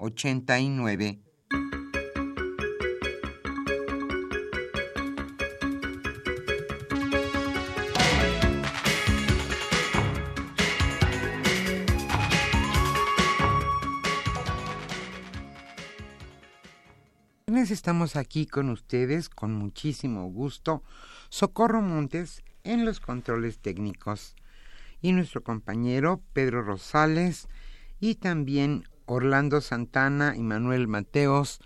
89 89. Estamos aquí con ustedes con muchísimo gusto. Socorro Montes en los controles técnicos y nuestro compañero Pedro Rosales y también Orlando Santana y Manuel Mateos,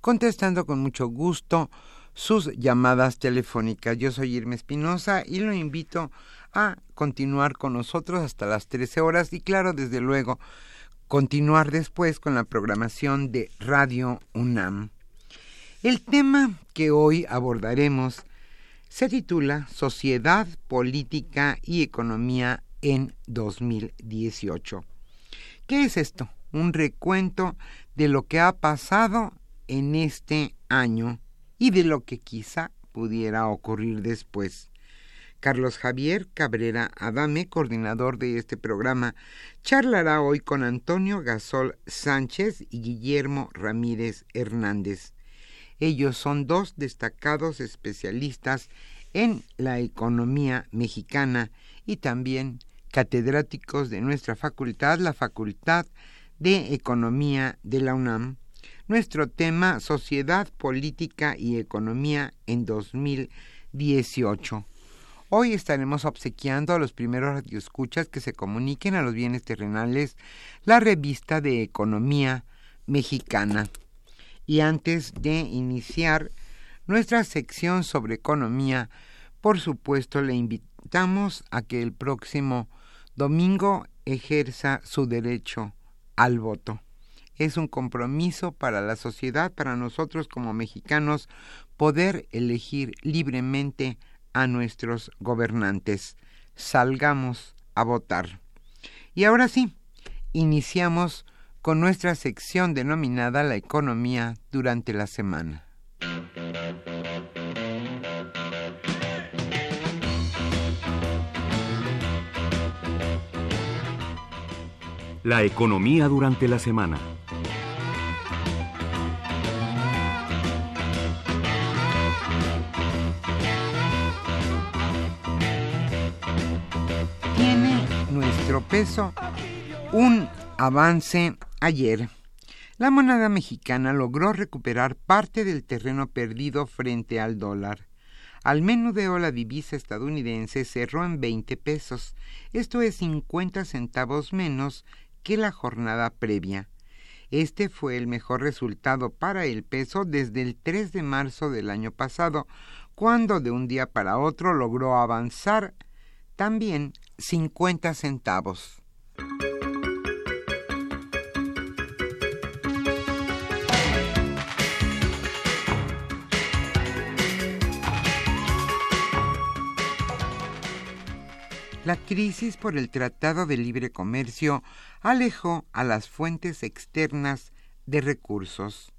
contestando con mucho gusto sus llamadas telefónicas. Yo soy Irma Espinosa y lo invito a continuar con nosotros hasta las 13 horas y claro, desde luego, continuar después con la programación de Radio UNAM. El tema que hoy abordaremos se titula Sociedad, Política y Economía en 2018. ¿Qué es esto? Un recuento de lo que ha pasado en este año y de lo que quizá pudiera ocurrir después. Carlos Javier Cabrera Adame, coordinador de este programa, charlará hoy con Antonio Gasol Sánchez y Guillermo Ramírez Hernández. Ellos son dos destacados especialistas en la economía mexicana y también catedráticos de nuestra facultad, la Facultad de Economía de la UNAM. Nuestro tema Sociedad, Política y Economía en 2018. Hoy estaremos obsequiando a los primeros radioescuchas que se comuniquen a los bienes terrenales la revista de Economía Mexicana. Y antes de iniciar nuestra sección sobre economía, por supuesto le invitamos a que el próximo domingo ejerza su derecho al voto. Es un compromiso para la sociedad, para nosotros como mexicanos, poder elegir libremente a nuestros gobernantes. Salgamos a votar. Y ahora sí, iniciamos con nuestra sección denominada La economía durante la semana. La economía durante la semana. Tiene nuestro peso un avance ayer. La moneda mexicana logró recuperar parte del terreno perdido frente al dólar. Al menudeo la divisa estadounidense cerró en 20 pesos, esto es 50 centavos menos que la jornada previa. Este fue el mejor resultado para el peso desde el 3 de marzo del año pasado, cuando de un día para otro logró avanzar también 50 centavos. La crisis por el Tratado de Libre Comercio alejó a las fuentes externas de recursos.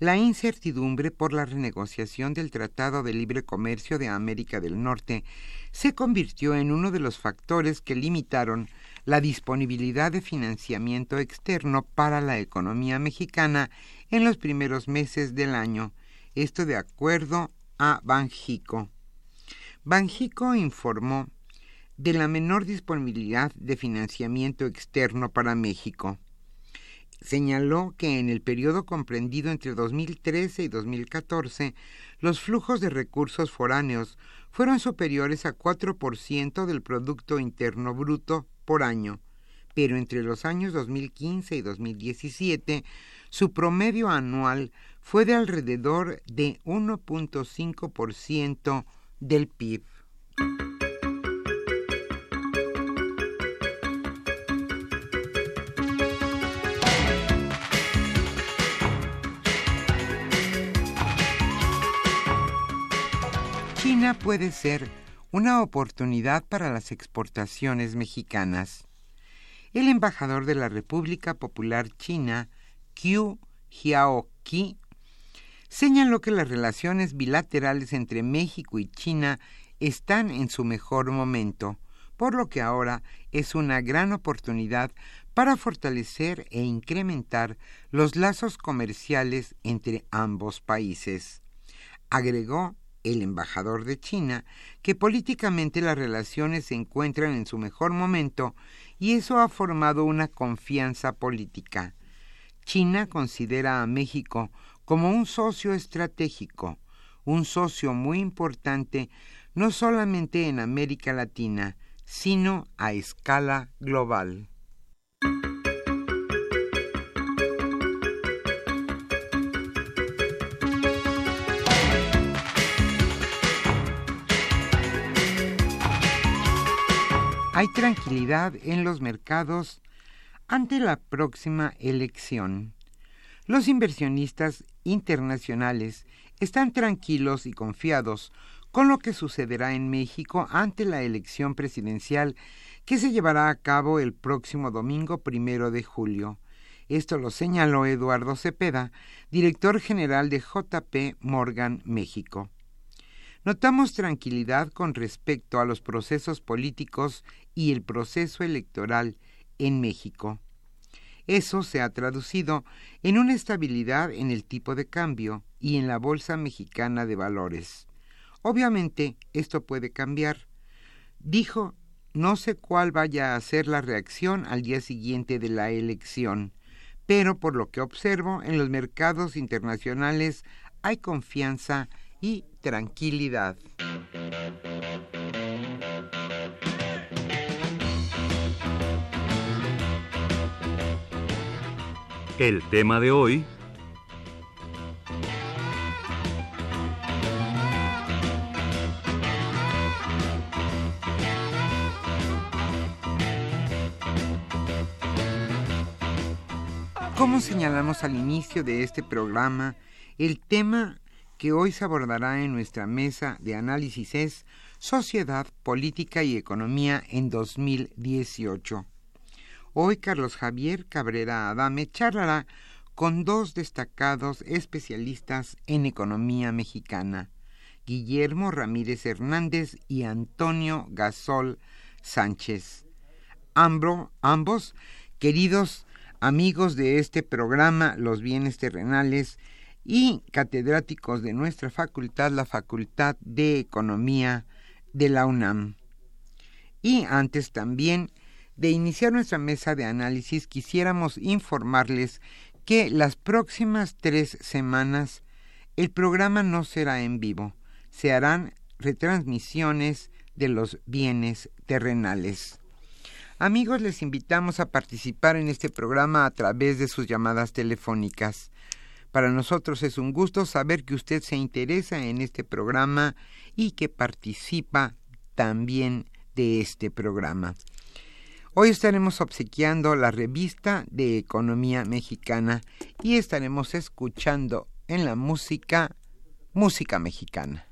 La incertidumbre por la renegociación del Tratado de Libre Comercio de América del Norte se convirtió en uno de los factores que limitaron la disponibilidad de financiamiento externo para la economía mexicana en los primeros meses del año, esto de acuerdo a Banjico. Banjico informó de la menor disponibilidad de financiamiento externo para México. Señaló que en el periodo comprendido entre 2013 y 2014, los flujos de recursos foráneos fueron superiores a 4% del Producto Interno Bruto por año, pero entre los años 2015 y 2017, su promedio anual fue de alrededor de 1.5% del PIB. Puede ser una oportunidad para las exportaciones mexicanas. El embajador de la República Popular China, Qiu Jiaoqi, señaló que las relaciones bilaterales entre México y China están en su mejor momento, por lo que ahora es una gran oportunidad para fortalecer e incrementar los lazos comerciales entre ambos países. Agregó el embajador de China, que políticamente las relaciones se encuentran en su mejor momento y eso ha formado una confianza política. China considera a México como un socio estratégico, un socio muy importante no solamente en América Latina, sino a escala global. Hay tranquilidad en los mercados ante la próxima elección. Los inversionistas internacionales están tranquilos y confiados con lo que sucederá en México ante la elección presidencial que se llevará a cabo el próximo domingo primero de julio. Esto lo señaló Eduardo Cepeda, director general de JP Morgan México. Notamos tranquilidad con respecto a los procesos políticos y el proceso electoral en México. Eso se ha traducido en una estabilidad en el tipo de cambio y en la Bolsa Mexicana de Valores. Obviamente esto puede cambiar. Dijo, no sé cuál vaya a ser la reacción al día siguiente de la elección, pero por lo que observo en los mercados internacionales hay confianza y tranquilidad. El tema de hoy Como señalamos al inicio de este programa, el tema que hoy se abordará en nuestra mesa de análisis es Sociedad, Política y Economía en 2018. Hoy Carlos Javier Cabrera Adame charlará con dos destacados especialistas en economía mexicana, Guillermo Ramírez Hernández y Antonio Gasol Sánchez. ambos, queridos amigos de este programa Los Bienes Terrenales, y catedráticos de nuestra facultad, la Facultad de Economía de la UNAM. Y antes también de iniciar nuestra mesa de análisis, quisiéramos informarles que las próximas tres semanas el programa no será en vivo, se harán retransmisiones de los bienes terrenales. Amigos, les invitamos a participar en este programa a través de sus llamadas telefónicas. Para nosotros es un gusto saber que usted se interesa en este programa y que participa también de este programa. Hoy estaremos obsequiando la revista de Economía Mexicana y estaremos escuchando en la música música mexicana.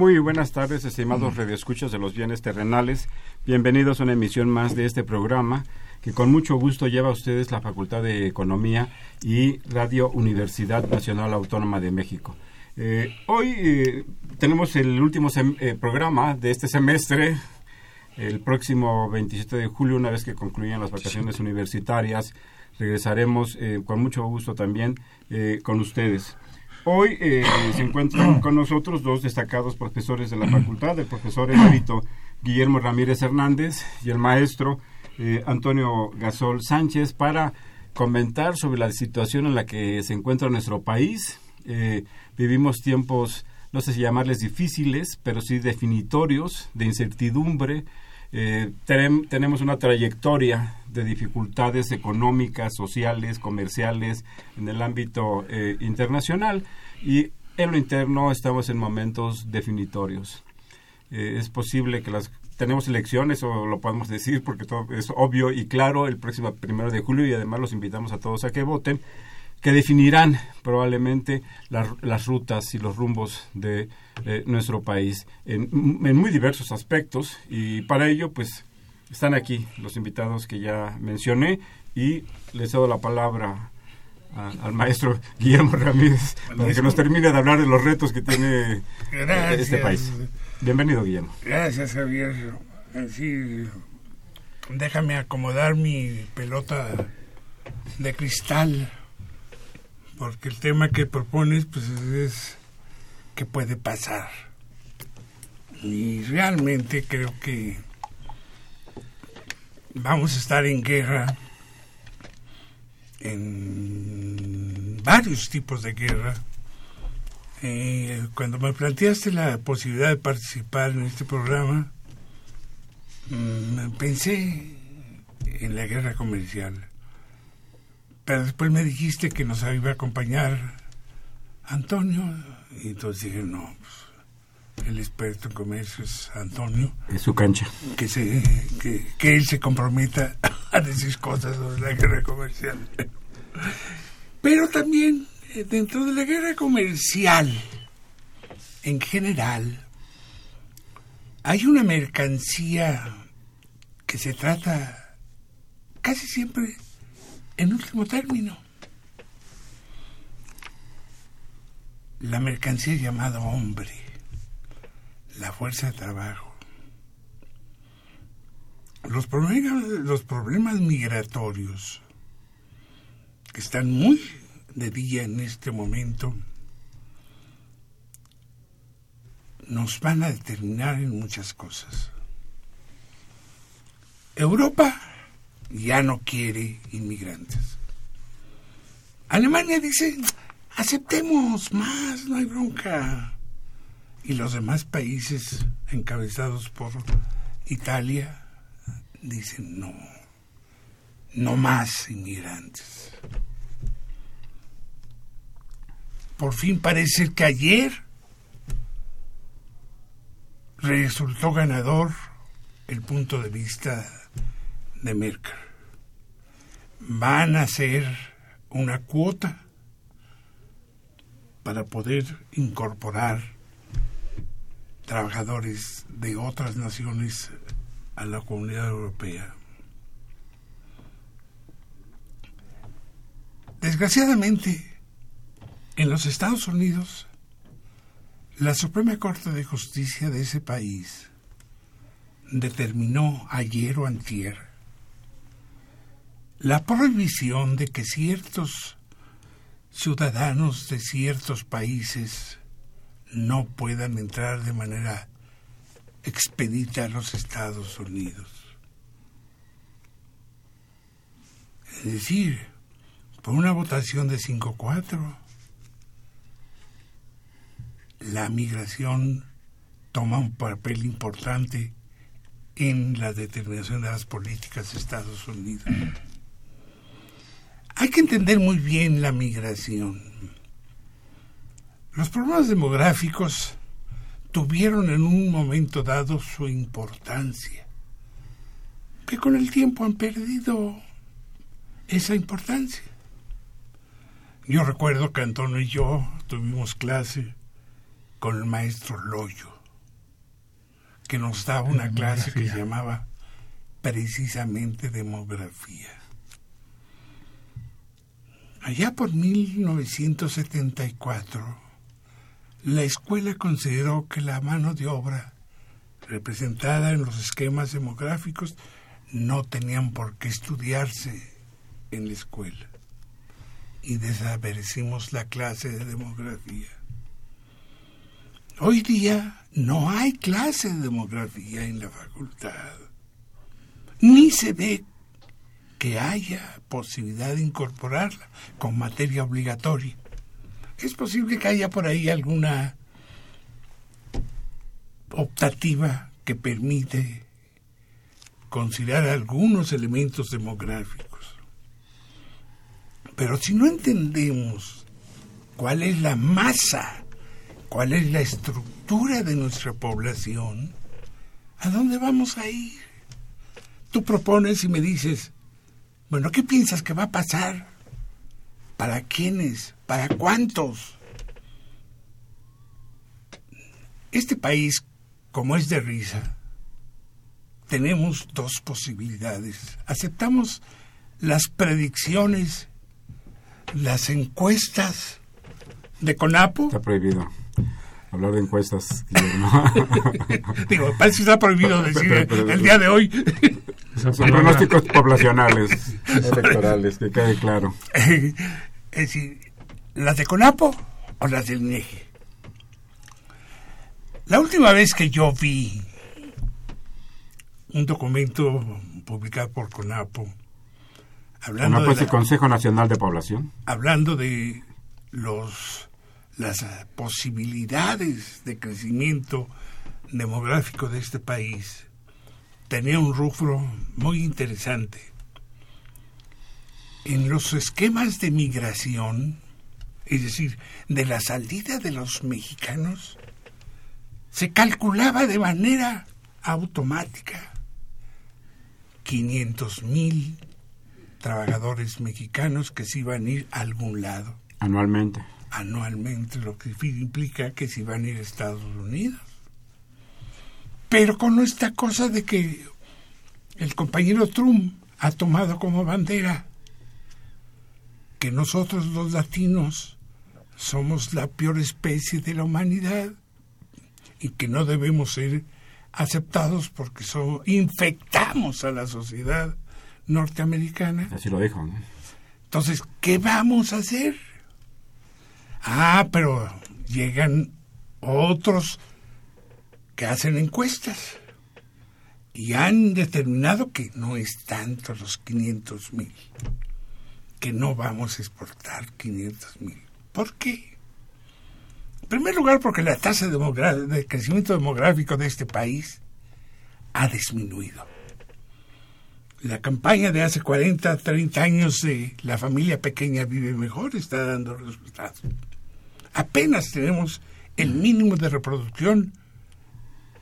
Muy buenas tardes, estimados radioescuchos de los bienes terrenales. Bienvenidos a una emisión más de este programa que con mucho gusto lleva a ustedes la Facultad de Economía y Radio Universidad Nacional Autónoma de México. Eh, hoy eh, tenemos el último eh, programa de este semestre, el próximo 27 de julio, una vez que concluyan las vacaciones universitarias, regresaremos con mucho gusto también con ustedes. Hoy eh, se encuentran con nosotros dos destacados profesores de la facultad, el profesor emérito Guillermo Ramírez Hernández y el maestro eh, Antonio Gasol Sánchez para comentar sobre la situación en la que se encuentra nuestro país. Eh, vivimos tiempos, no sé si llamarles difíciles, pero sí definitorios, de incertidumbre. tenemos una trayectoria de dificultades económicas, sociales, comerciales en el ámbito eh, internacional y en lo interno estamos en momentos definitorios. Eh, es posible que las tenemos elecciones o lo podemos decir porque todo es obvio y claro el próximo primero de julio y además los invitamos a todos a que voten que definirán probablemente las rutas y los rumbos de eh, nuestro país en, en, muy diversos aspectos y para ello pues están aquí los invitados que ya mencioné y les cedo la palabra al maestro Guillermo Ramírez para que nos termine de hablar de los retos que tiene este país. Bienvenido, Guillermo. Gracias, Javier. Así, déjame acomodar mi pelota de cristal, porque el tema que propones pues es qué puede pasar. Y realmente creo que vamos a estar en guerra, en varios tipos de guerra. Eh, cuando me planteaste la posibilidad de participar en este programa, mm, pensé en la guerra comercial. Pero después me dijiste que nos iba a acompañar Antonio, y entonces dije, no, pues, el experto en comercio es Antonio. Es su cancha. Que, se, que, que él se comprometa a decir cosas sobre la guerra comercial. Pero también eh, dentro de la guerra comercial, en general, hay una mercancía que se trata casi siempre en último término. La mercancía llamada hombre la fuerza de trabajo. los problemas, los problemas migratorios que están muy de día en este momento nos van a determinar en muchas cosas. Europa ya no quiere inmigrantes. Alemania dice, aceptemos más, no hay bronca. Y los demás países encabezados por Italia dicen, no, no más inmigrantes. Por fin parece que ayer resultó ganador el punto de vista de Merkel. Van a hacer una cuota para poder incorporar trabajadores de otras naciones a la comunidad europea. Desgraciadamente, en los Estados Unidos la Suprema Corte de Justicia de ese país determinó ayer o antier la prohibición de que ciertos ciudadanos de ciertos países no puedan entrar de manera expedita a los Estados Unidos. Es decir, por una votación de 5-4, la migración toma un papel importante en la determinación de las políticas de Estados Unidos. Hay que entender muy bien la migración. Los problemas demográficos tuvieron en un momento dado su importancia, que con el tiempo han perdido esa importancia. Yo recuerdo que Antonio y yo tuvimos clase con el maestro Loyo, que nos daba una clase que se llamaba precisamente demografía. Allá por 1974, la escuela consideró que la mano de obra representada en los esquemas demográficos no tenían por qué estudiarse en la escuela y desaparecimos la clase de demografía. Hoy día no hay clase de demografía en la facultad, ni se ve que haya posibilidad de incorporarla con materia obligatoria. Es posible que haya por ahí alguna optativa que permite considerar algunos elementos demográficos. Pero si no entendemos cuál es la masa cuál es la estructura de nuestra población, ¿a dónde vamos a ir? Tú propones y me dices, bueno, ¿qué piensas que va a pasar? ¿Para quiénes? ¿Para cuántos? Este país, como es de risa, tenemos dos posibilidades. Aceptamos las predicciones, las encuestas de CONAPO. Está prohibido hablar de encuestas. Digo, parece que está prohibido decir el día de hoy. Son pronósticos poblacionales, electorales, que quede claro. es decir, ¿las de CONAPO o las del INEGI? La última vez que yo vi un documento publicado por CONAPO, hablando CONAPO es el Consejo Nacional de Población. Hablando de los las posibilidades de crecimiento demográfico de este país, tenía un rufro muy interesante. En los esquemas de migración, es decir, de la salida de los mexicanos, se calculaba de manera automática 500 mil trabajadores mexicanos que se iban a ir a algún lado. Anualmente anualmente, lo que implica que si van a ir a Estados Unidos. Pero con esta cosa de que el compañero Trump ha tomado como bandera que nosotros los latinos somos la peor especie de la humanidad y que no debemos ser aceptados porque son, infectamos a la sociedad norteamericana. Así lo dijo. Entonces, ¿qué vamos a hacer? Ah, pero llegan otros que hacen encuestas y han determinado que no es tanto los 500 mil, que no vamos a exportar 500 mil. ¿Por qué? En primer lugar, porque la tasa de crecimiento demográfico de este país ha disminuido. La campaña de hace 40, 30 años de la familia pequeña vive mejor está dando resultados. Apenas tenemos el mínimo de reproducción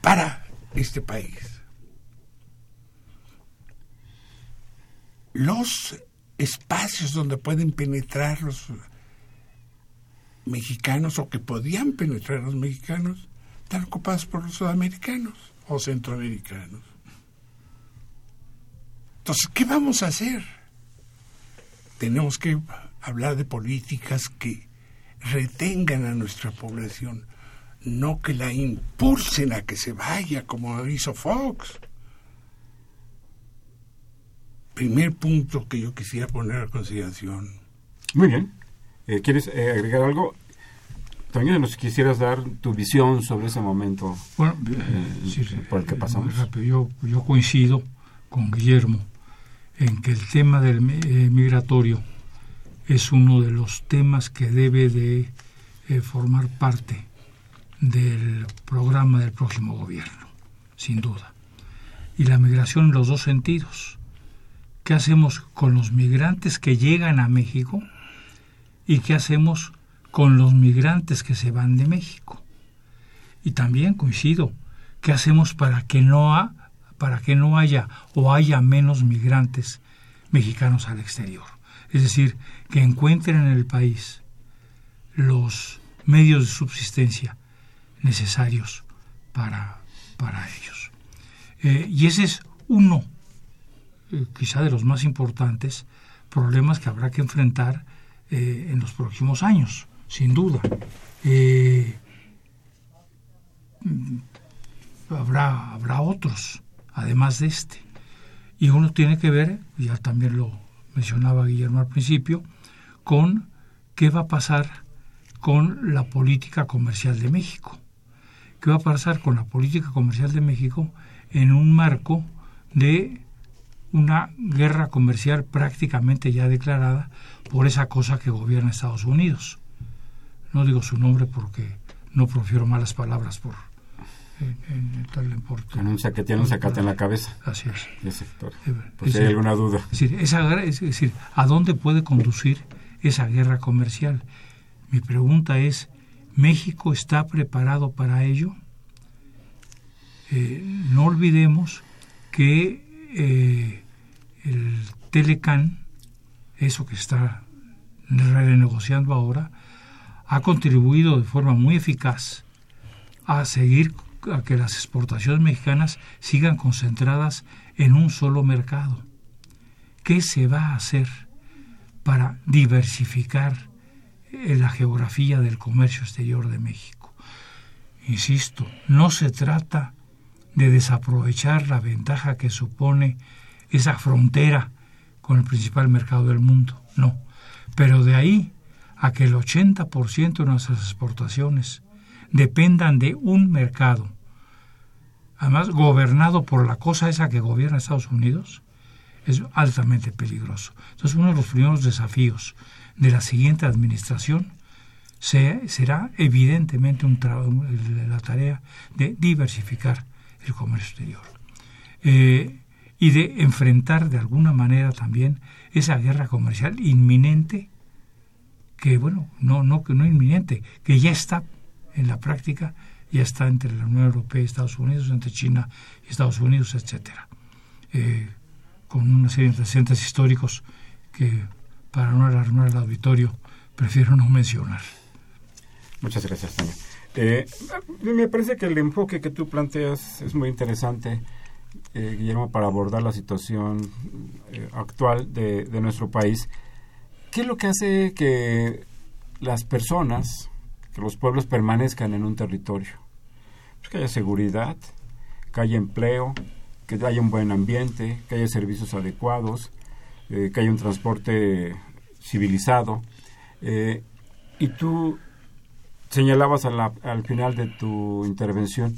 para este país. Los espacios donde pueden penetrar los mexicanos o que podían penetrar los mexicanos están ocupados por los sudamericanos o centroamericanos. Entonces, ¿qué vamos a hacer? Tenemos que hablar de políticas que retengan a nuestra población, no que la impulsen a que se vaya como hizo Fox. Primer punto que yo quisiera poner a consideración. Muy bien. Eh, ¿Quieres eh, agregar algo? También nos quisieras dar tu visión sobre ese momento bueno, eh, por el que pasamos. Yo, yo coincido con Guillermo en que el tema del eh, migratorio es uno de los temas que debe de eh, formar parte del programa del próximo gobierno, sin duda. Y la migración en los dos sentidos. ¿Qué hacemos con los migrantes que llegan a México? ¿Y qué hacemos con los migrantes que se van de México? Y también coincido, ¿qué hacemos para que no ha, para que no haya o haya menos migrantes mexicanos al exterior. Es decir, que encuentren en el país los medios de subsistencia necesarios para, para ellos. Eh, y ese es uno, eh, quizá de los más importantes, problemas que habrá que enfrentar eh, en los próximos años, sin duda. habrá, habrá otros además de este. Y uno tiene que ver, ya también lo mencionaba Guillermo al principio, con qué va a pasar con la política comercial de México. ¿Qué va a pasar con la política comercial de México en un marco de una guerra comercial prácticamente ya declarada por esa cosa que gobierna Estados Unidos? No digo su nombre porque no profiero malas palabras por en, tal Con un tiene un sacate en la cabeza. Así es. Por, si hay alguna duda. Es decir, esa, es decir, ¿a dónde puede conducir esa guerra comercial? Mi pregunta es, ¿México está preparado para ello? Eh, no olvidemos que eh, el Telecan, eso que está renegociando ahora, ha contribuido de forma muy eficaz a seguir a que las exportaciones mexicanas sigan concentradas en un solo mercado. ¿Qué se va a hacer para diversificar eh, la geografía del comercio exterior de México? Insisto, no se trata de desaprovechar la ventaja que supone esa frontera con el principal mercado del mundo, no. Pero de ahí a que el 80% de nuestras exportaciones dependan de un mercado, además gobernado por la cosa esa que gobierna Estados Unidos, es altamente peligroso. Entonces uno de los primeros desafíos de la siguiente administración será evidentemente un la tarea de diversificar el comercio exterior eh, y de enfrentar de alguna manera también esa guerra comercial inminente que bueno no no que no inminente que ya está en la práctica ya está entre la Unión Europea y Estados Unidos, entre China y Estados Unidos, etcétera, eh, con una serie de antecedentes históricos que para no alarmar al auditorio prefiero no mencionar. Muchas gracias, Tania. Eh, me parece que el enfoque que tú planteas es muy interesante, eh, Guillermo, para abordar la situación actual de, de nuestro país. ¿Qué es lo que hace que las personas, que los pueblos permanezcan en un territorio. Pues que haya seguridad, que haya empleo, que haya un buen ambiente, que haya servicios adecuados, eh, que haya un transporte civilizado. Eh, y tú señalabas al final de tu intervención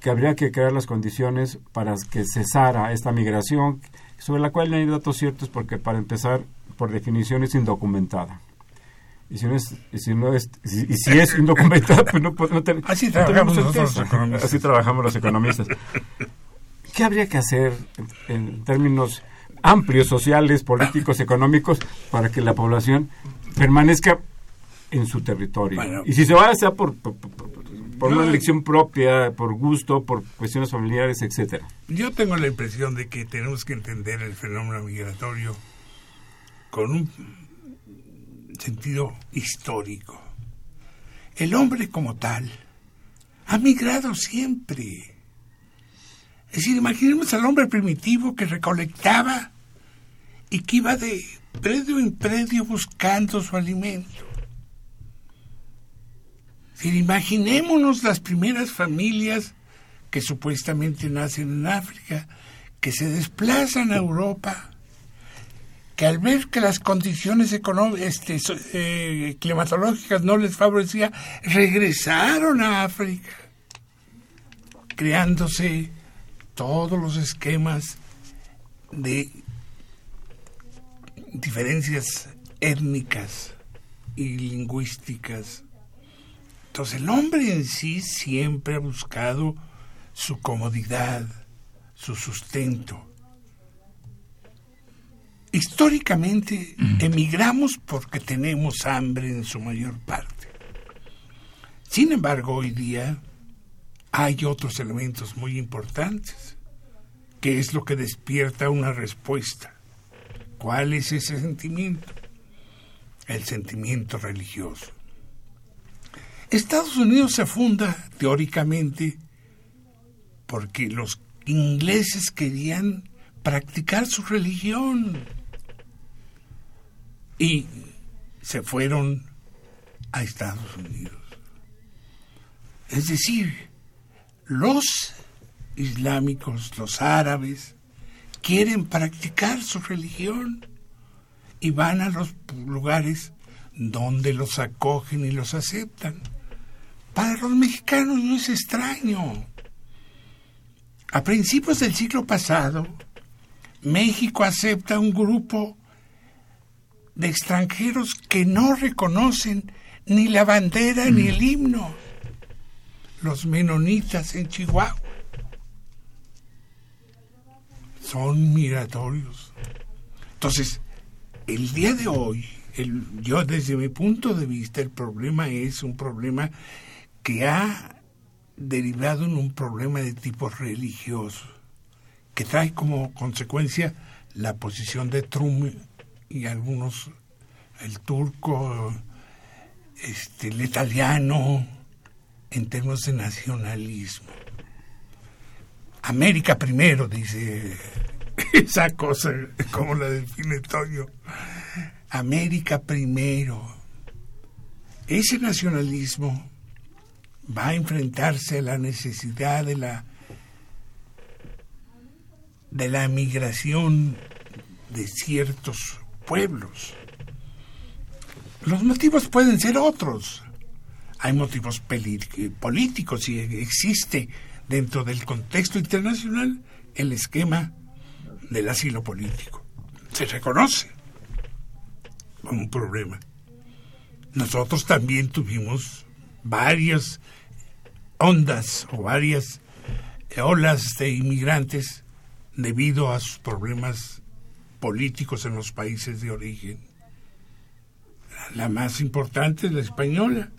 que habría que crear las condiciones para que cesara esta migración, sobre la cual no hay datos ciertos porque para empezar, por definición, es indocumentada. Y si no es, y si, no es, y si es indocumentada, pues no, no, así trabajamos los economistas. Así trabajamos los economistas. ¿Qué habría que hacer en términos amplios, sociales, políticos, económicos, para que la población permanezca en su territorio? y si se va, a sea por, por, por una elección propia, por gusto, por cuestiones familiares, etcétera. Yo tengo la impresión de que tenemos que entender el fenómeno migratorio con un sentido histórico. El hombre como tal ha migrado siempre. Es decir, imaginemos al hombre primitivo que recolectaba y que iba de predio en predio buscando su alimento. Decir, imaginémonos las primeras familias que supuestamente nacen en África, que se desplazan a Europa, al ver que las condiciones este, eh, climatológicas no les favorecían, regresaron a África, creándose todos los esquemas de diferencias étnicas y lingüísticas. Entonces el hombre en sí siempre ha buscado su comodidad, su sustento. Históricamente emigramos porque tenemos hambre en su mayor parte. Sin embargo, hoy día hay otros elementos muy importantes, que es lo que despierta una respuesta. ¿Cuál es ese sentimiento? El sentimiento religioso. Estados Unidos se funda, teóricamente, porque los ingleses querían practicar su religión y se fueron a Estados Unidos. Es decir, los islámicos, los árabes, quieren practicar su religión y van a los lugares donde los acogen y los aceptan. Para los mexicanos no es extraño. A principios del siglo pasado, México acepta un grupo de extranjeros que no reconocen ni la bandera ni el himno los menonitas en Chihuahua. Son migratorios. Entonces, el día de hoy, el, yo desde mi punto de vista, el problema es un problema que ha derivado en un problema de tipo religioso, que trae como consecuencia la posición de Trump y algunos, el turco, este, el italiano, en términos de nacionalismo. América primero, dice esa cosa, como la define Toño. América primero. Ese nacionalismo va a enfrentarse a la necesidad de la de la migración de ciertos Los motivos pueden ser otros hay motivos políticos y existe dentro del contexto internacional el esquema del asilo político. Se reconoce como un problema. Nosotros también tuvimos varias ondas o varias olas de inmigrantes debido a sus problemas políticos en los países de origen. La más importante es la española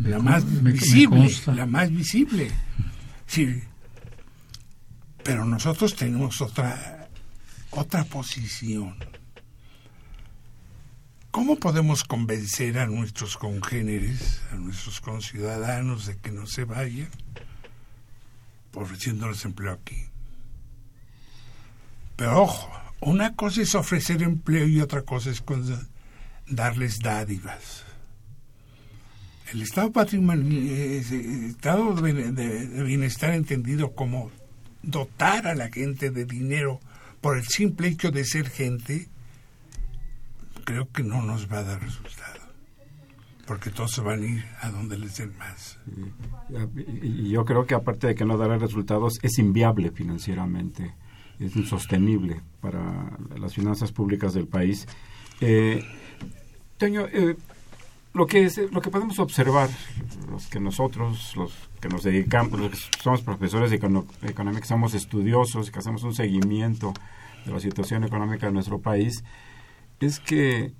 la más visible, la más visible. Sí. Pero nosotros tenemos otra otra posición. ¿Cómo podemos convencer a nuestros congéneres, a nuestros conciudadanos de que no se vayan ofreciéndoles empleo aquí? Pero ojo, una cosa es ofrecer empleo y otra cosa es darles dádivas. El estado patrimonial, estado de, bienestar entendido como dotar a la gente de dinero por el simple hecho de ser gente, creo que no nos va a dar resultado. Porque todos van a ir a donde les den más. Y yo creo que aparte de que no dará resultados, es inviable financieramente, es insostenible para las finanzas públicas del país. Eh, Toño, eh, lo que es, lo que podemos observar los que nosotros los que nos dedicamos los que somos profesores de economía que somos estudiosos que hacemos un seguimiento de la situación económica de nuestro país es que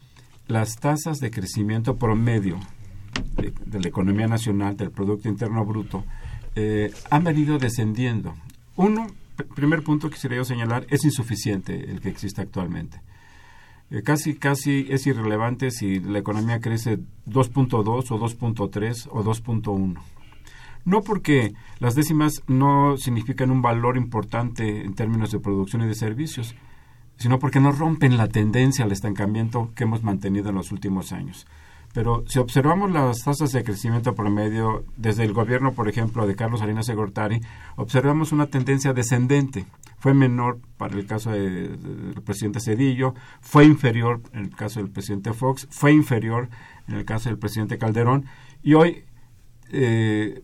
las tasas de crecimiento promedio de, la economía nacional del producto interno bruto eh, han venido descendiendo uno primer punto que quisiera yo señalar es insuficiente el que existe actualmente eh, casi casi es irrelevante si la economía crece 2.2 o 2.3 o 2.1. No porque las décimas no significan un valor importante en términos de producción y de servicios, sino porque no rompen la tendencia al estancamiento que hemos mantenido en los últimos años. Pero si observamos las tasas de crecimiento promedio desde el gobierno, por ejemplo, de Carlos Salinas de observamos una tendencia descendente. Fue menor para el caso del presidente Cedillo, fue inferior en el caso del presidente Fox, fue inferior en el caso del presidente Calderón y hoy eh,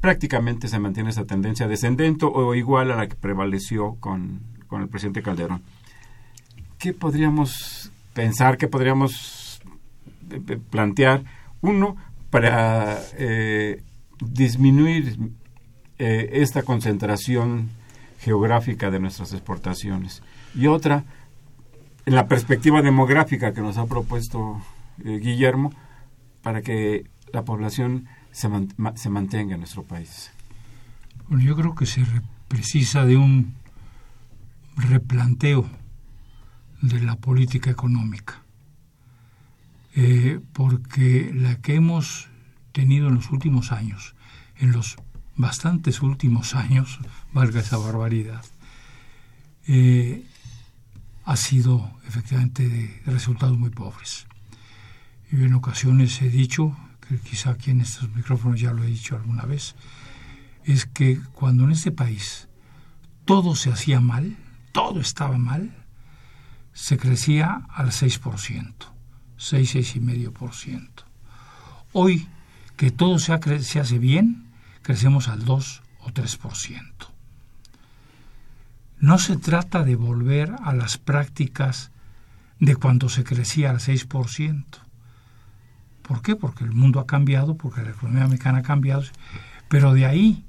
prácticamente se mantiene esa tendencia descendente o igual a la que prevaleció con, con el presidente Calderón. ¿Qué podríamos pensar, qué podríamos plantear, uno, para eh, disminuir eh, esta concentración geográfica de nuestras exportaciones. Y otra, en la perspectiva demográfica que nos ha propuesto eh, Guillermo, para que la población se, se, mantenga en nuestro país. Bueno, yo creo que se precisa de un replanteo de la política económica. Eh, porque la que hemos tenido en los últimos años, en los bastantes últimos años, valga esa barbaridad, eh, ha sido efectivamente de resultados muy pobres. Y en ocasiones he dicho, que quizá aquí en estos micrófonos ya lo he dicho alguna vez, es que cuando en este país todo se hacía mal, todo estaba mal, se crecía al 6%. 6, ciento. Hoy, que todo se, se hace bien, crecemos al 2 o 3%. No se trata de volver a las prácticas de cuando se crecía al 6%. ¿Por qué? Porque el mundo ha cambiado, porque la economía americana ha cambiado, pero de ahí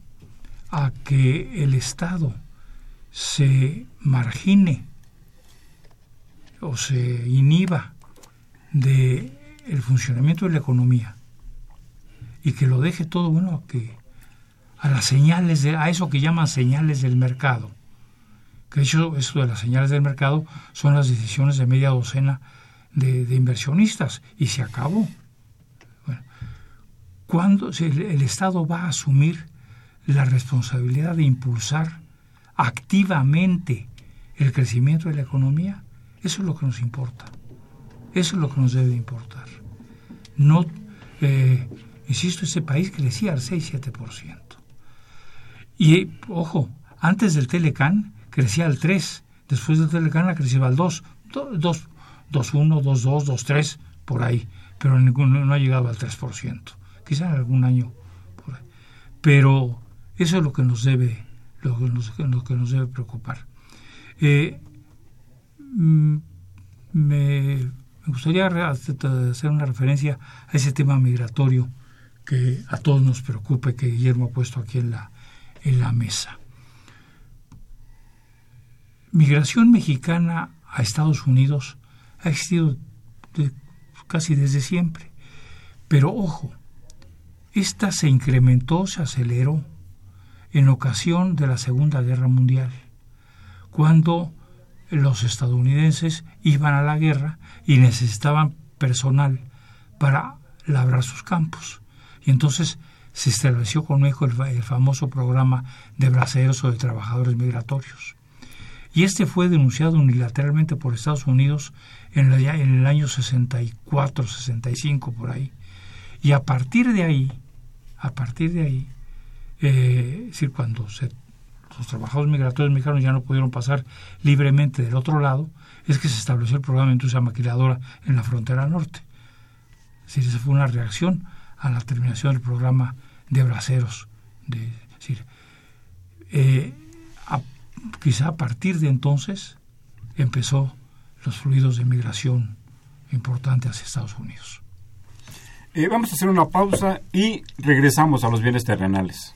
a que el Estado se margine o se inhiba de el funcionamiento de la economía. Y que lo deje todo bueno a que a las señales de a eso que llaman señales del mercado. Que de hecho eso de las señales del mercado son las decisiones de media docena de, inversionistas. Y se acabó. Bueno, ¿cuándo el, el Estado va a asumir la responsabilidad de impulsar activamente el crecimiento de la economía eso es lo que nos importa eso es lo que nos debe importar. No, eh, insisto, ese país crecía al 6-7%. Y, ojo, antes del Telecan crecía al 3%, después del Telecan crecía al 2%, 2, 2-1, 2-2, 2-3, por ahí, pero no ha llegado al 3%, quizá en algún año por ahí. Pero eso es lo que nos debe, lo que nos, lo que nos debe preocupar. Eh, mm, me me gustaría hacer una referencia a ese tema migratorio que a todos nos preocupa que Guillermo ha puesto aquí en la, en la mesa. Migración mexicana a Estados Unidos ha existido casi desde siempre. Pero ojo, esta se incrementó, se aceleró en ocasión de la Segunda Guerra Mundial, cuando los estadounidenses iban a la guerra y necesitaban personal para labrar sus campos. Y entonces se estableció con México el, famoso programa de braceros o de trabajadores migratorios. Y este fue denunciado unilateralmente por Estados Unidos en, el año 64, 65, por ahí. Y a partir de ahí, a partir de ahí, eh, es decir, cuando se los trabajadores migratorios mexicanos ya no pudieron pasar libremente del otro lado, es que se estableció el programa de industria maquiladora en la frontera norte. Es esa fue una reacción a la terminación del programa de braceros. De, eh, quizá a partir de entonces empezó los fluidos de migración importante hacia Estados Unidos. Eh, vamos a hacer una pausa y regresamos a los bienes terrenales.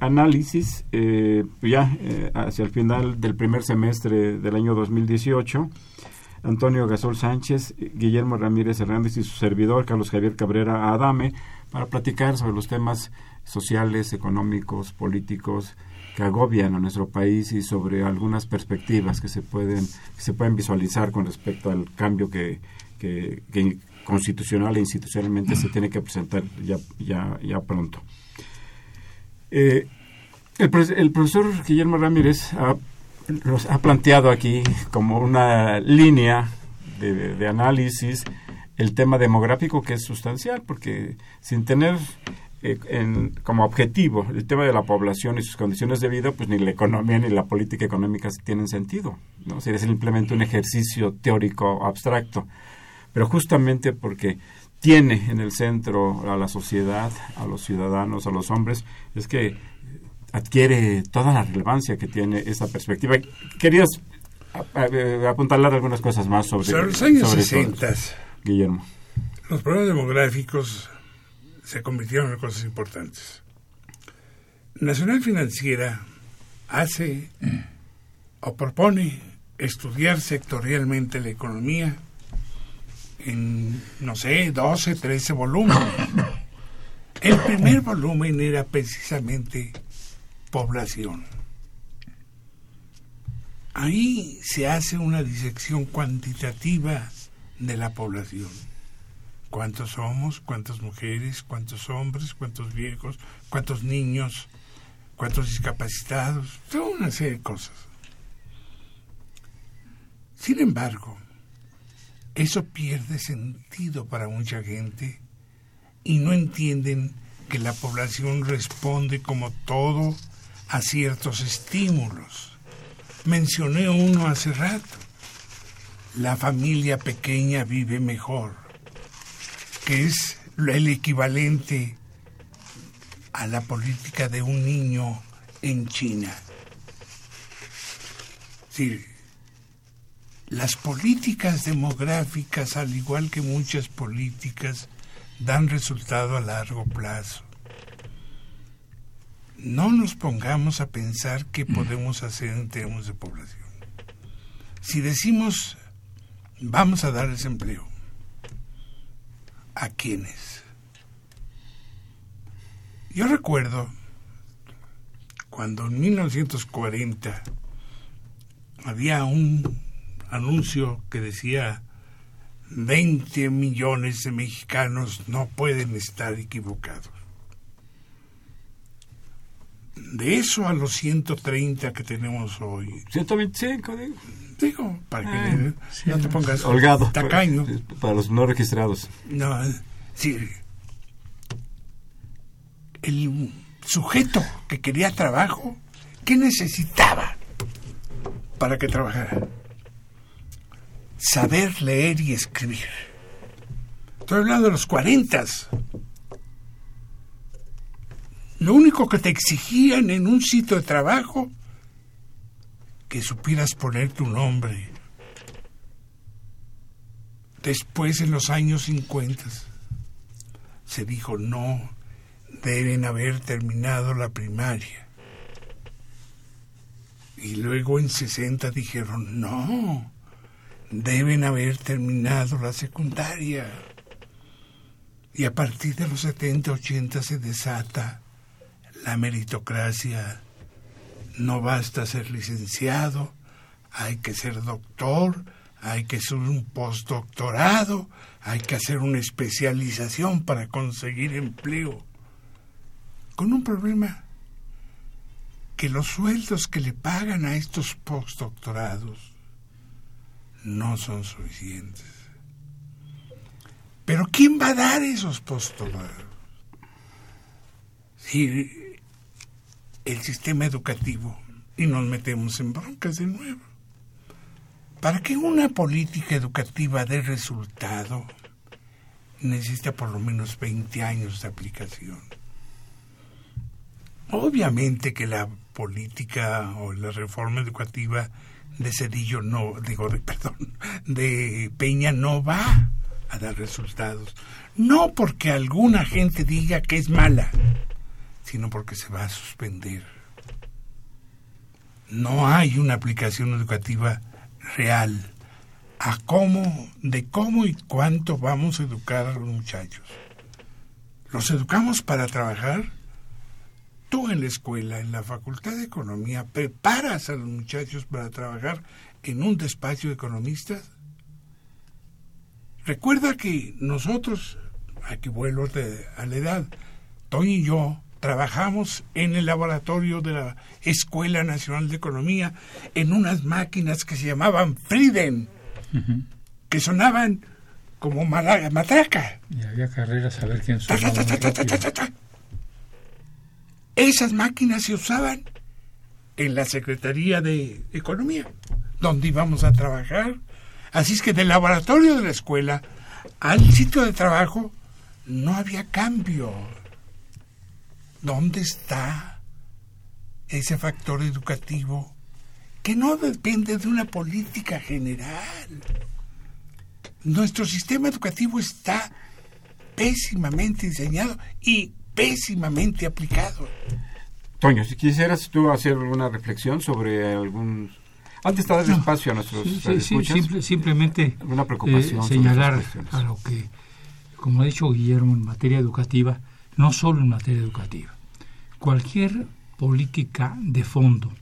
análisis, eh, ya eh, hacia el final del primer semestre del año 2018, Antonio Gasol Sánchez, Guillermo Ramírez Hernández y su servidor, Carlos Javier Cabrera Adame, para platicar sobre los temas sociales, económicos, políticos que agobian a nuestro país y sobre algunas perspectivas que se pueden, que se pueden visualizar con respecto al cambio que, que, que constitucional e institucionalmente se tiene que presentar ya, ya, ya pronto. Eh, el, profesor Guillermo Ramírez ha, ha, planteado aquí como una línea de, análisis el tema demográfico que es sustancial, porque sin tener eh, como objetivo el tema de la población y sus condiciones de vida, pues ni la economía ni la política económica tienen sentido. ¿no? es simplemente un ejercicio teórico abstracto pero justamente porque tiene en el centro a la sociedad, a los ciudadanos, a los hombres, es que adquiere toda la relevancia que tiene esa perspectiva. Querías apuntarle algunas cosas más sobre, sobre los años 60, Guillermo. Los problemas demográficos se convirtieron en cosas importantes. Nacional Financiera hace o propone estudiar sectorialmente la economía en, no sé, 12, 13 volúmenes. El primer volumen era precisamente población. Ahí se hace una disección cuantitativa de la población. ¿Cuántos somos? ¿Cuántas mujeres? ¿Cuántos hombres? ¿Cuántos viejos? ¿Cuántos niños? ¿Cuántos discapacitados? Toda una serie de cosas. Sin embargo, eso pierde sentido para mucha gente y no entienden que la población responde como todo a ciertos estímulos. Mencioné uno hace rato. La familia pequeña vive mejor, que es el equivalente a la política de un niño en China. Sí, las políticas demográficas, al igual que muchas políticas, dan resultado a largo plazo. no nos pongamos a pensar qué podemos hacer en términos de población. Si decimos, vamos a darles empleo, ¿a quiénes? Yo recuerdo cuando en 1940 había un anuncio que decía 20 millones de mexicanos no pueden estar equivocados. De eso a los 130 que tenemos hoy. 125, digo. Digo, para que Ah, no te pongas Holgado. tacaño. Para, para los no registrados. No, sí. El sujeto que quería trabajo, ¿qué necesitaba para que trabajara? Saber leer y escribir. Estoy hablando de los cuarentas. Lo único que te exigían en un sitio de trabajo, que supieras poner tu nombre. Después, en los años 50, se dijo, no, deben haber terminado la primaria. Y luego en 60 dijeron, no, deben haber terminado la secundaria. Y a partir de los 70, 80 se desata la meritocracia. No basta ser licenciado, hay que ser doctor, hay que hacer un postdoctorado, hay que hacer una especialización para conseguir empleo. Con un problema, que los sueldos que le pagan a estos postdoctorados no son suficientes. Pero ¿quién va a dar esos postdoctorados? Si el sistema educativo, y nos metemos en broncas de nuevo. Para que una política educativa dé resultado, necesita por lo menos 20 años de aplicación. Obviamente que la política o la reforma educativa de Cedillo no, digo, de- perdón, de Peña no va a dar resultados. No porque alguna gente diga que es mala, sino porque se va a suspender. No hay una aplicación educativa real a cómo, de cómo y cuánto vamos a educar a los muchachos. ¿Los educamos para trabajar? Tú en la escuela, en la Facultad de Economía, preparas a los muchachos para trabajar en un despacho de economistas. Recuerda que nosotros, aquí vuelvo de- a la edad, Toño y yo trabajamos en el laboratorio de la Escuela Nacional de Economía en unas máquinas que se llamaban Frieden, que sonaban como mala- matraca. Y había carreras a ver quién sonaba ta, más ta, ta, ta, rápido. ta, ta. Esas máquinas se usaban en la Secretaría de Economía, donde íbamos a trabajar. Así es que del laboratorio de la escuela al sitio de trabajo no había cambio. ¿Dónde está ese factor educativo que no depende de una política general? Nuestro sistema educativo está pésimamente diseñado y pésimamente aplicado. Toño, si quisieras tú hacer alguna reflexión sobre algún... Antes de dar espacio a nuestros Sí, simple- simplemente preocupación eh, señalar a lo que, como ha dicho Guillermo, en materia educativa, no solo en materia educativa, cualquier política de fondo,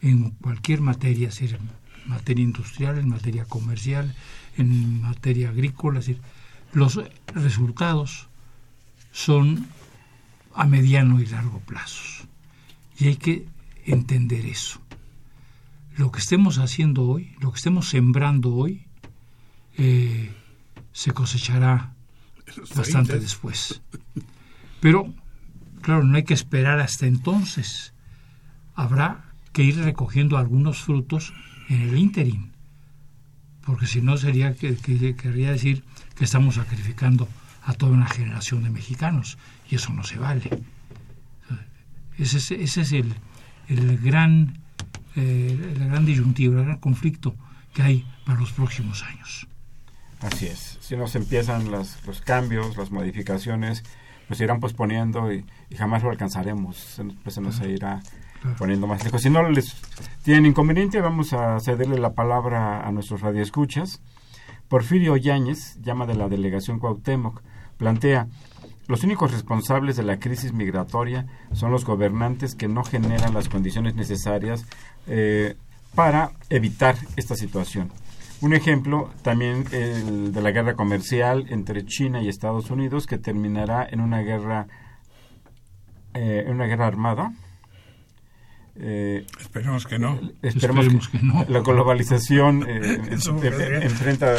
en cualquier materia, es decir, en materia industrial, en materia comercial, en materia agrícola, es decir, los resultados son a mediano y largo plazos. Y hay que entender eso. Lo que estemos haciendo hoy, lo que estemos sembrando hoy, eh, se cosechará bastante 30. después. Pero, claro, no hay que esperar hasta entonces. Habrá que ir recogiendo algunos frutos en el ínterin, porque si no sería que, que- querría decir que estamos sacrificando a toda una generación de mexicanos y eso no se vale. Ese es, ese es el, el gran eh, la gran disyuntiva, el gran conflicto que hay para los próximos años. Así es. Si nos empiezan las- los cambios, las modificaciones, pues se irán posponiendo y, jamás lo alcanzaremos, pues se nos irá poniendo más lejos. Si no les tienen inconveniente, vamos a cederle la palabra a nuestros radioescuchas. Porfirio Yáñez, llama de la delegación Cuauhtémoc, plantea, los únicos responsables de la crisis migratoria son los gobernantes que no generan las condiciones necesarias eh, para evitar esta situación. Un ejemplo también el de la guerra comercial entre China y Estados Unidos que terminará en una guerra eh, en una guerra armada. Eh, esperemos que no. Esperemos, que, no. La globalización eh, enfrenta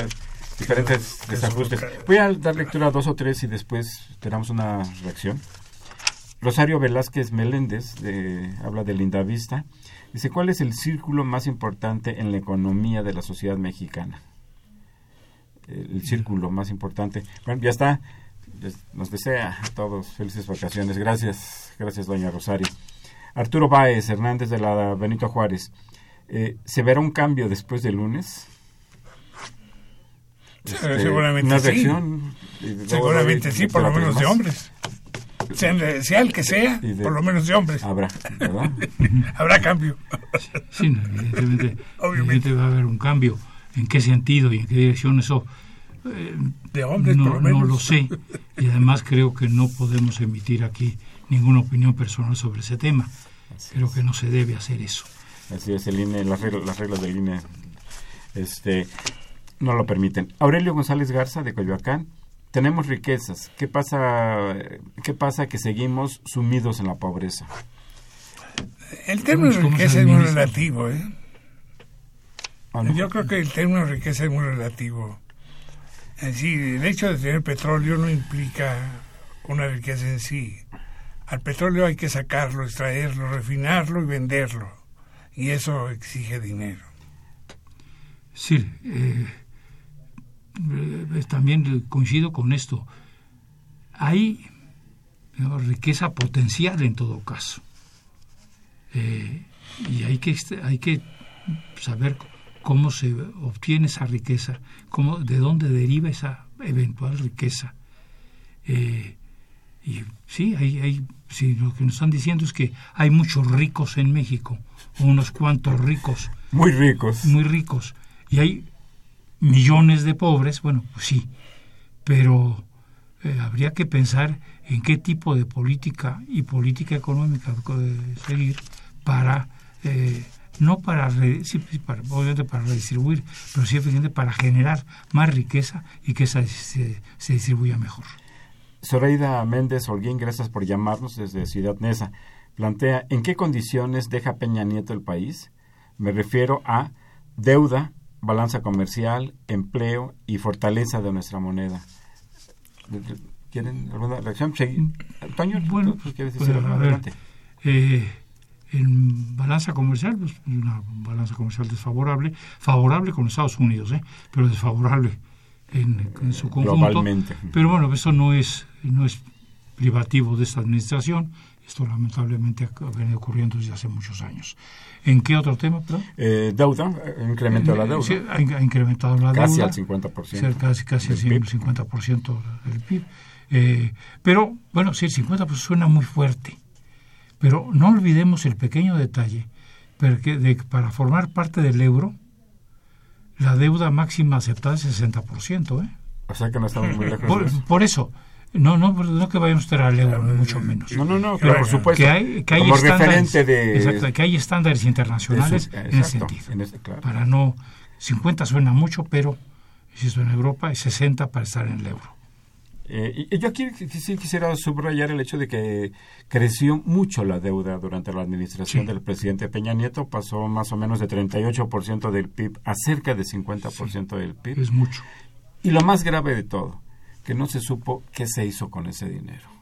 diferentes desajustes. Voy a dar lectura a dos o tres y después tenemos una reacción. Rosario Velázquez Meléndez de, habla de Linda Vista Dice, ¿cuál es el círculo más importante en la economía de la sociedad mexicana? El círculo más importante. Bueno, ya está. Nos desea a todos felices vacaciones. Gracias, gracias, doña Rosario. Arturo Báez Hernández de la Benito Juárez. Eh, ¿Se verá un cambio después del lunes? Este, seguramente una reacción, sí. Seguramente sí, por lo menos de hombres sea, el que sea, por lo menos de hombres. Habrá, ¿verdad? Habrá cambio. Sí, evidentemente, Obviamente. va a haber un cambio. ¿En qué sentido y en qué dirección eso? Eh, de hombres, no, por lo menos. No lo sé. Y además creo que no podemos emitir aquí ninguna opinión personal sobre ese tema. creo que no se debe hacer eso. Así es, el INE, las, reglas, las reglas del INE este, no lo permiten. Aurelio González Garza, de Coyoacán tenemos riquezas. ¿Qué pasa, qué pasa que seguimos sumidos en la pobreza? El término riqueza es muy relativo. ¿eh? Ah, Yo creo que el término riqueza es muy relativo. Es decir, el hecho de tener petróleo no implica una riqueza en sí. Al petróleo hay que sacarlo, extraerlo, refinarlo y venderlo. Y eso exige dinero. Sí, eh, eh, también coincido con esto. Hay riqueza potencial en todo caso. Eh, y hay que, hay que saber cómo se obtiene esa riqueza, cómo, de dónde deriva esa eventual riqueza. Eh, y sí, hay, hay, sí, lo que nos están diciendo es que hay muchos ricos en México, unos cuantos ricos. Muy ricos. Muy ricos. Y hay millones de pobres, bueno, pues sí, pero eh, habría que pensar en qué tipo de política y política económica seguir para, eh, no para, sí, para, redistribuir, pero sí para generar más riqueza y que esa se, se distribuya mejor. Zoraida Méndez Holguín, gracias por llamarnos desde Ciudad Neza. Plantea, ¿en qué condiciones deja Peña Nieto el país? Me refiero a deuda, balanza comercial, empleo y fortaleza de nuestra moneda. ¿Quieren alguna reacción? Antonio, bueno, pues, ¿quieres decir pues, adelante? Eh, en balanza comercial, pues una balanza comercial desfavorable, favorable con Estados Unidos, ¿eh? pero desfavorable en, en su conjunto. Globalmente. Pero bueno, eso no es, no es privativo de esta administración esto lamentablemente ha venido ocurriendo desde hace muchos años. ¿En qué otro tema? Eh, deuda, incremento de la deuda. Sí, ha, incrementado la casi deuda. Casi al 50%. Casi, casi al 50% del PIB. Eh, pero, bueno, sí, el 50% suena muy fuerte. Pero no olvidemos el pequeño detalle porque de, para formar parte del euro, la deuda máxima aceptada es 60%. ¿eh? O sea que no estamos muy lejos. Por, por eso, no, no, no que vayamos a estar al euro, mucho menos. No, no, no, pero por supuesto. Que hay, que hay estándares, de... exacto, que hay estándares internacionales en ese sentido. Para no. 50 suena mucho, pero si esto en Europa, es 60 para estar en el euro. Eh, y yo aquí sí quisiera subrayar el hecho de que creció mucho la deuda durante la administración del presidente Peña Nieto, pasó más o menos de 38% del PIB a cerca de 50% del PIB. Es mucho. Y lo más grave de todo, que no se supo qué se hizo con ese dinero.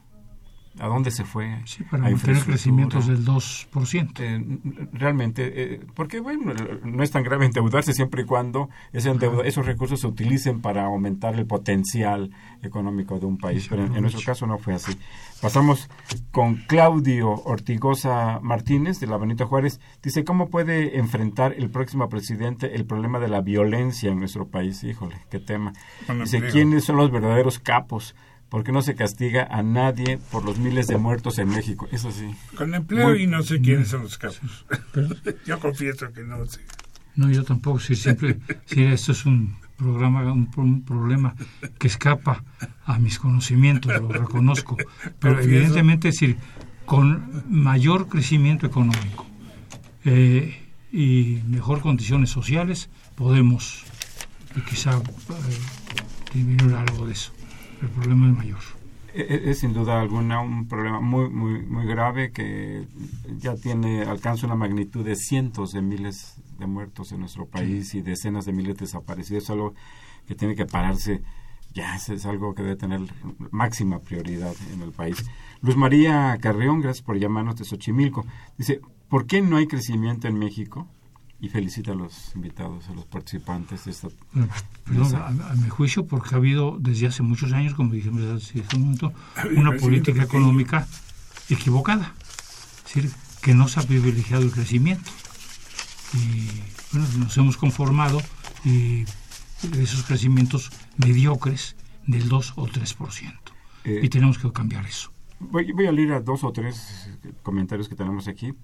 ¿A dónde se fue? Sí, para mantener crecimientos del 2%. Eh, realmente, eh, porque bueno, no es tan grave endeudarse siempre y cuando ese esos recursos se utilicen para aumentar el potencial económico de un país, pero en, nuestro caso no fue así. Pasamos con Claudio Ortigosa Martínez de la Benito Juárez. Dice, ¿cómo puede enfrentar el próximo presidente el problema de la violencia en nuestro país? Híjole, qué tema. Dice, ¿quiénes son los verdaderos capos? Porque no se castiga a nadie por los miles de muertos en México. Eso sí. Con empleo y no sé quiénes son los capos. yo confieso que no sé. No, yo tampoco. Si siempre, si esto es un programa, un, problema que escapa a mis conocimientos, lo reconozco. Pero evidentemente, es decir, con mayor crecimiento económico eh, y mejor condiciones sociales, podemos y quizá eh, disminuir algo de eso. El problema es mayor. E, e, es, sin duda alguna un problema muy muy muy grave que ya tiene alcanza una magnitud de cientos de miles de muertos en nuestro país y decenas de miles de desaparecidos. Es algo que tiene que pararse ya es, algo que debe tener máxima prioridad en el país. Luis María Carreón, gracias por llamarnos de Xochimilco. Dice, ¿por qué no hay crecimiento en México? Y felicita a los invitados, a los participantes de esta... Perdón, a, mi juicio, porque ha habido desde hace muchos años, como dijimos hace un momento, una política económica equivocada. Es decir, que no se ha privilegiado el crecimiento. Y bueno, nos hemos conformado y esos crecimientos mediocres del 2 o 3%. Eh, y tenemos que cambiar eso. Voy, voy a leer a dos o tres comentarios que tenemos aquí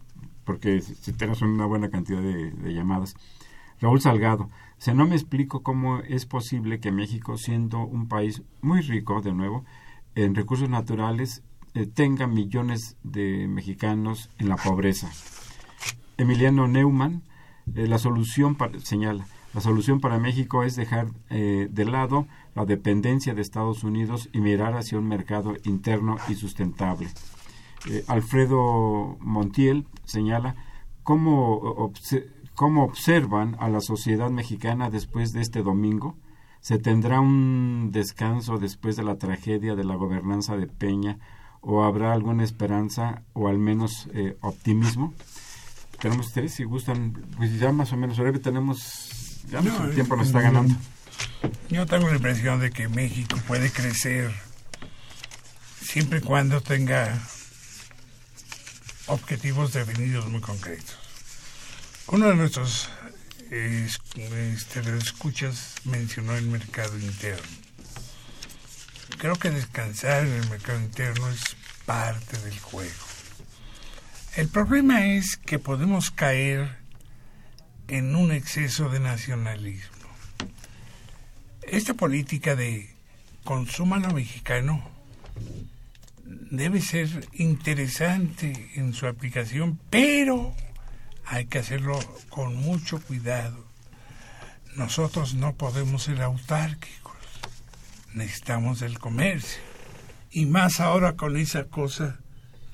porque si tenemos una buena cantidad de, llamadas. Raúl Salgado, o no me explico cómo es posible que México, siendo un país muy rico, de nuevo, en recursos naturales, eh, tenga millones de mexicanos en la pobreza. Emiliano Neumann, eh, la solución, para, señala, la solución para México es dejar eh, de lado la dependencia de Estados Unidos y mirar hacia un mercado interno y sustentable. Eh, Alfredo Montiel señala cómo, cómo observan a la sociedad mexicana después de este domingo. ¿Se tendrá un descanso después de la tragedia de la gobernanza de Peña o habrá alguna esperanza o al menos eh, optimismo? Tenemos ustedes, si gustan, pues ya más o menos, ahora tenemos, ya el tiempo nos está ganando. Yo tengo la impresión de que México puede crecer siempre y cuando tenga objetivos definidos muy concretos. Uno de nuestros este, escuchas mencionó el mercado interno. Creo que descansar en el mercado interno es parte del juego. El problema es que podemos caer en un exceso de nacionalismo. Esta política de consuma lo mexicano debe ser interesante en su aplicación, pero hay que hacerlo con mucho cuidado. Nosotros no podemos ser autárquicos, necesitamos el comercio. Y más ahora con esa cosa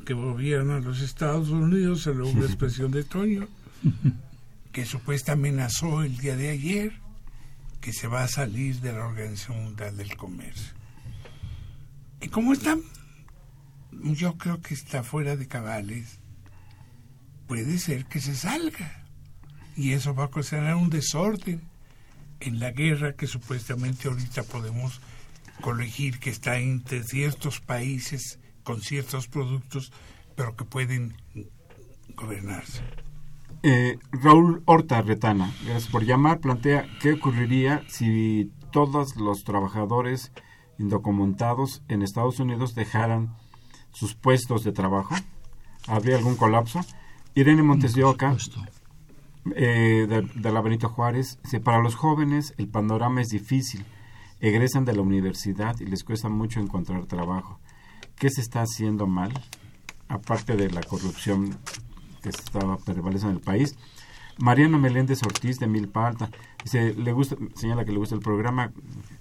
que gobierna los Estados Unidos, en la expresión de Toño, que supuestamente amenazó el día de ayer que se va a salir de la Organización Mundial del Comercio. Y como están yo creo que está fuera de cabales, puede ser que se salga. Y eso va a ocasionar un desorden en la guerra que supuestamente ahorita podemos colegir que está entre ciertos países con ciertos productos, pero que pueden gobernarse. Eh, Raúl Horta Retana, gracias por llamar, plantea qué ocurriría si todos los trabajadores indocumentados en Estados Unidos dejaran sus puestos de trabajo? ¿Habría algún colapso? Irene Montes de Oca, eh, de, la Benito Juárez, dice, para los jóvenes el panorama es difícil. Egresan de la universidad y les cuesta mucho encontrar trabajo. ¿Qué se está haciendo mal? Aparte de la corrupción que estaba prevaleciendo en el país. Mariano Meléndez Ortiz de Milpa Alta dice, le gusta, señala que le gusta el programa.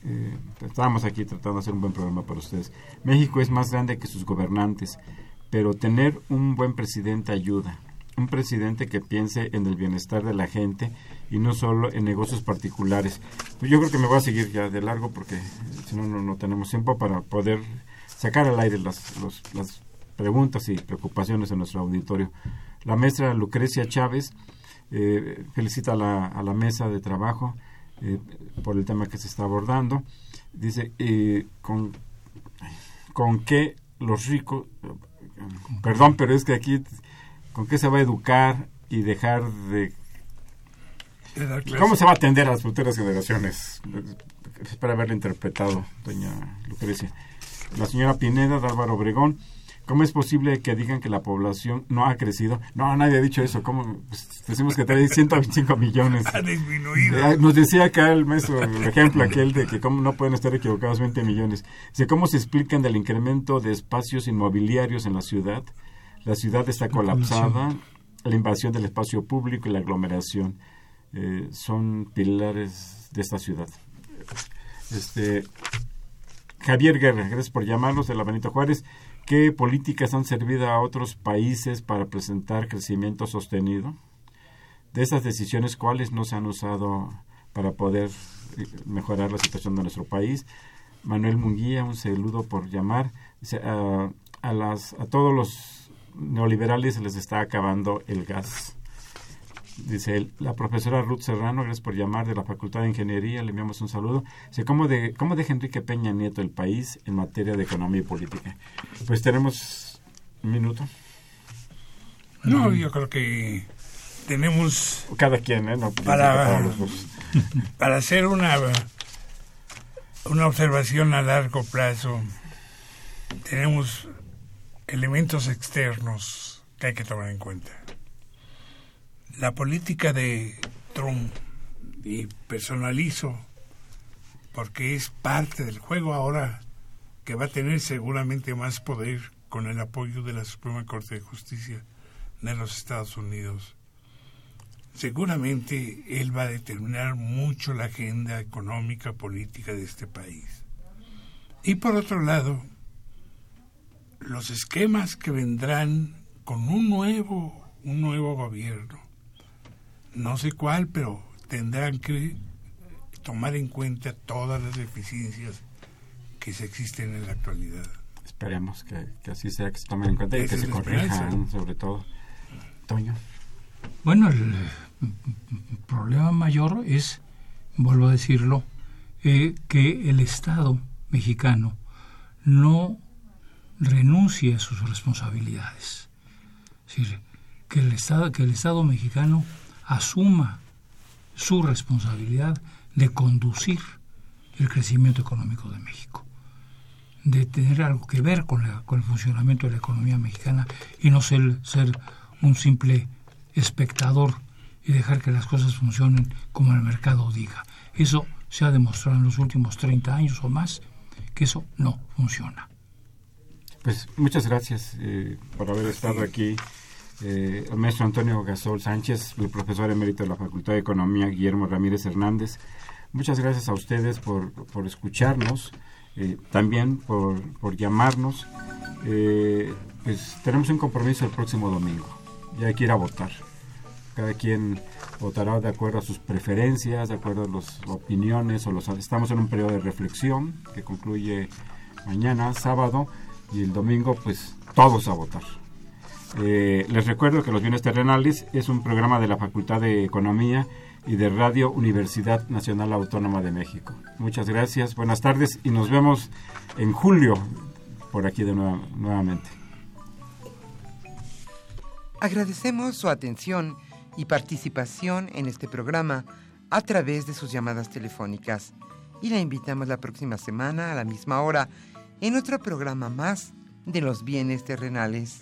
Eh, estábamos aquí tratando de hacer un buen programa para ustedes. México es más grande que sus gobernantes, pero tener un buen presidente ayuda. Un presidente que piense en el bienestar de la gente y no solo en negocios particulares. Pues yo creo que me voy a seguir ya de largo porque si no, no tenemos tiempo para poder sacar al aire las, las preguntas y preocupaciones de nuestro auditorio. La maestra Lucrecia Chávez eh, felicita a la, a la, mesa de trabajo eh, por el tema que se está abordando. Dice, eh, con, con qué los ricos, perdón, pero es que aquí, con qué se va a educar y dejar de... ¿Cómo se va a atender a las futuras generaciones? Espero haberlo interpretado, doña Lucrecia. La señora Pineda de Álvaro Obregón. ¿Cómo es posible que digan que la población no ha crecido? No, nadie ha dicho eso. ¿Cómo? Pues, decimos que trae 125 millones. Ha disminuido. Nos decía acá el maestro, el ejemplo aquel de que cómo no pueden estar equivocados 20 millones. Dice, ¿cómo se explican del incremento de espacios inmobiliarios en la ciudad? La ciudad está colapsada, la invasión del espacio público y la aglomeración eh, son pilares de esta ciudad. Este, Javier Guerra, gracias por llamarnos de la Benito Juárez. ¿Qué políticas han servido a otros países para presentar crecimiento sostenido? De esas decisiones, ¿cuáles no se han usado para poder eh, mejorar la situación de nuestro país? Manuel Munguía, un saludo por llamar. A, a, las, a todos los neoliberales se les está acabando el gas. Dice la profesora Ruth Serrano, gracias por llamar de la Facultad de Ingeniería, le enviamos un saludo. Dice, ¿cómo, de, ¿cómo deja Enrique Peña Nieto el país en materia de economía y política? Pues tenemos un minuto. No, yo creo que tenemos... Cada quien, ¿eh? para, para hacer una, una observación a largo plazo, tenemos elementos externos que hay que tomar en cuenta la política de Trump, y personalizo, porque es parte del juego ahora que va a tener seguramente más poder con el apoyo de la Suprema Corte de Justicia de los Estados Unidos. Seguramente él va a determinar mucho la agenda económica, política de este país. Y por otro lado, los esquemas que vendrán con un nuevo, un nuevo gobierno no sé cuál, pero tendrán que tomar en cuenta todas las deficiencias que se existen en la actualidad. Esperemos que, así sea, que se tomen en cuenta y que se corrijan, sobre todo. Toño. Bueno, el, problema mayor es, vuelvo a decirlo, eh, que el Estado mexicano no renuncie a sus responsabilidades. Es decir, que el Estado, que el Estado mexicano asuma su responsabilidad de conducir el crecimiento económico de México, de tener algo que ver con, el funcionamiento de la economía mexicana y no ser, ser un simple espectador y dejar que las cosas funcionen como el mercado diga. Eso se ha demostrado en los últimos 30 años o más que eso no funciona. Pues muchas gracias eh, por haber estado aquí eh, el maestro Antonio Gasol Sánchez, el profesor emérito de la Facultad de Economía, Guillermo Ramírez Hernández. Muchas gracias a ustedes por, por escucharnos, eh, también por, por llamarnos. Eh, pues tenemos un compromiso el próximo domingo, ya hay que ir a votar. Cada quien votará de acuerdo a sus preferencias, de acuerdo a las opiniones, o los, estamos en un periodo de reflexión que concluye mañana, sábado, y el domingo, pues todos a votar. Eh, les recuerdo que Los Bienes Terrenales es un programa de la Facultad de Economía y de Radio Universidad Nacional Autónoma de México. Muchas gracias, buenas tardes y nos vemos en julio por aquí de nuevamente. Agradecemos su atención y participación en este programa a través de sus llamadas telefónicas y la invitamos la próxima semana a la misma hora en otro programa más de los bienes terrenales.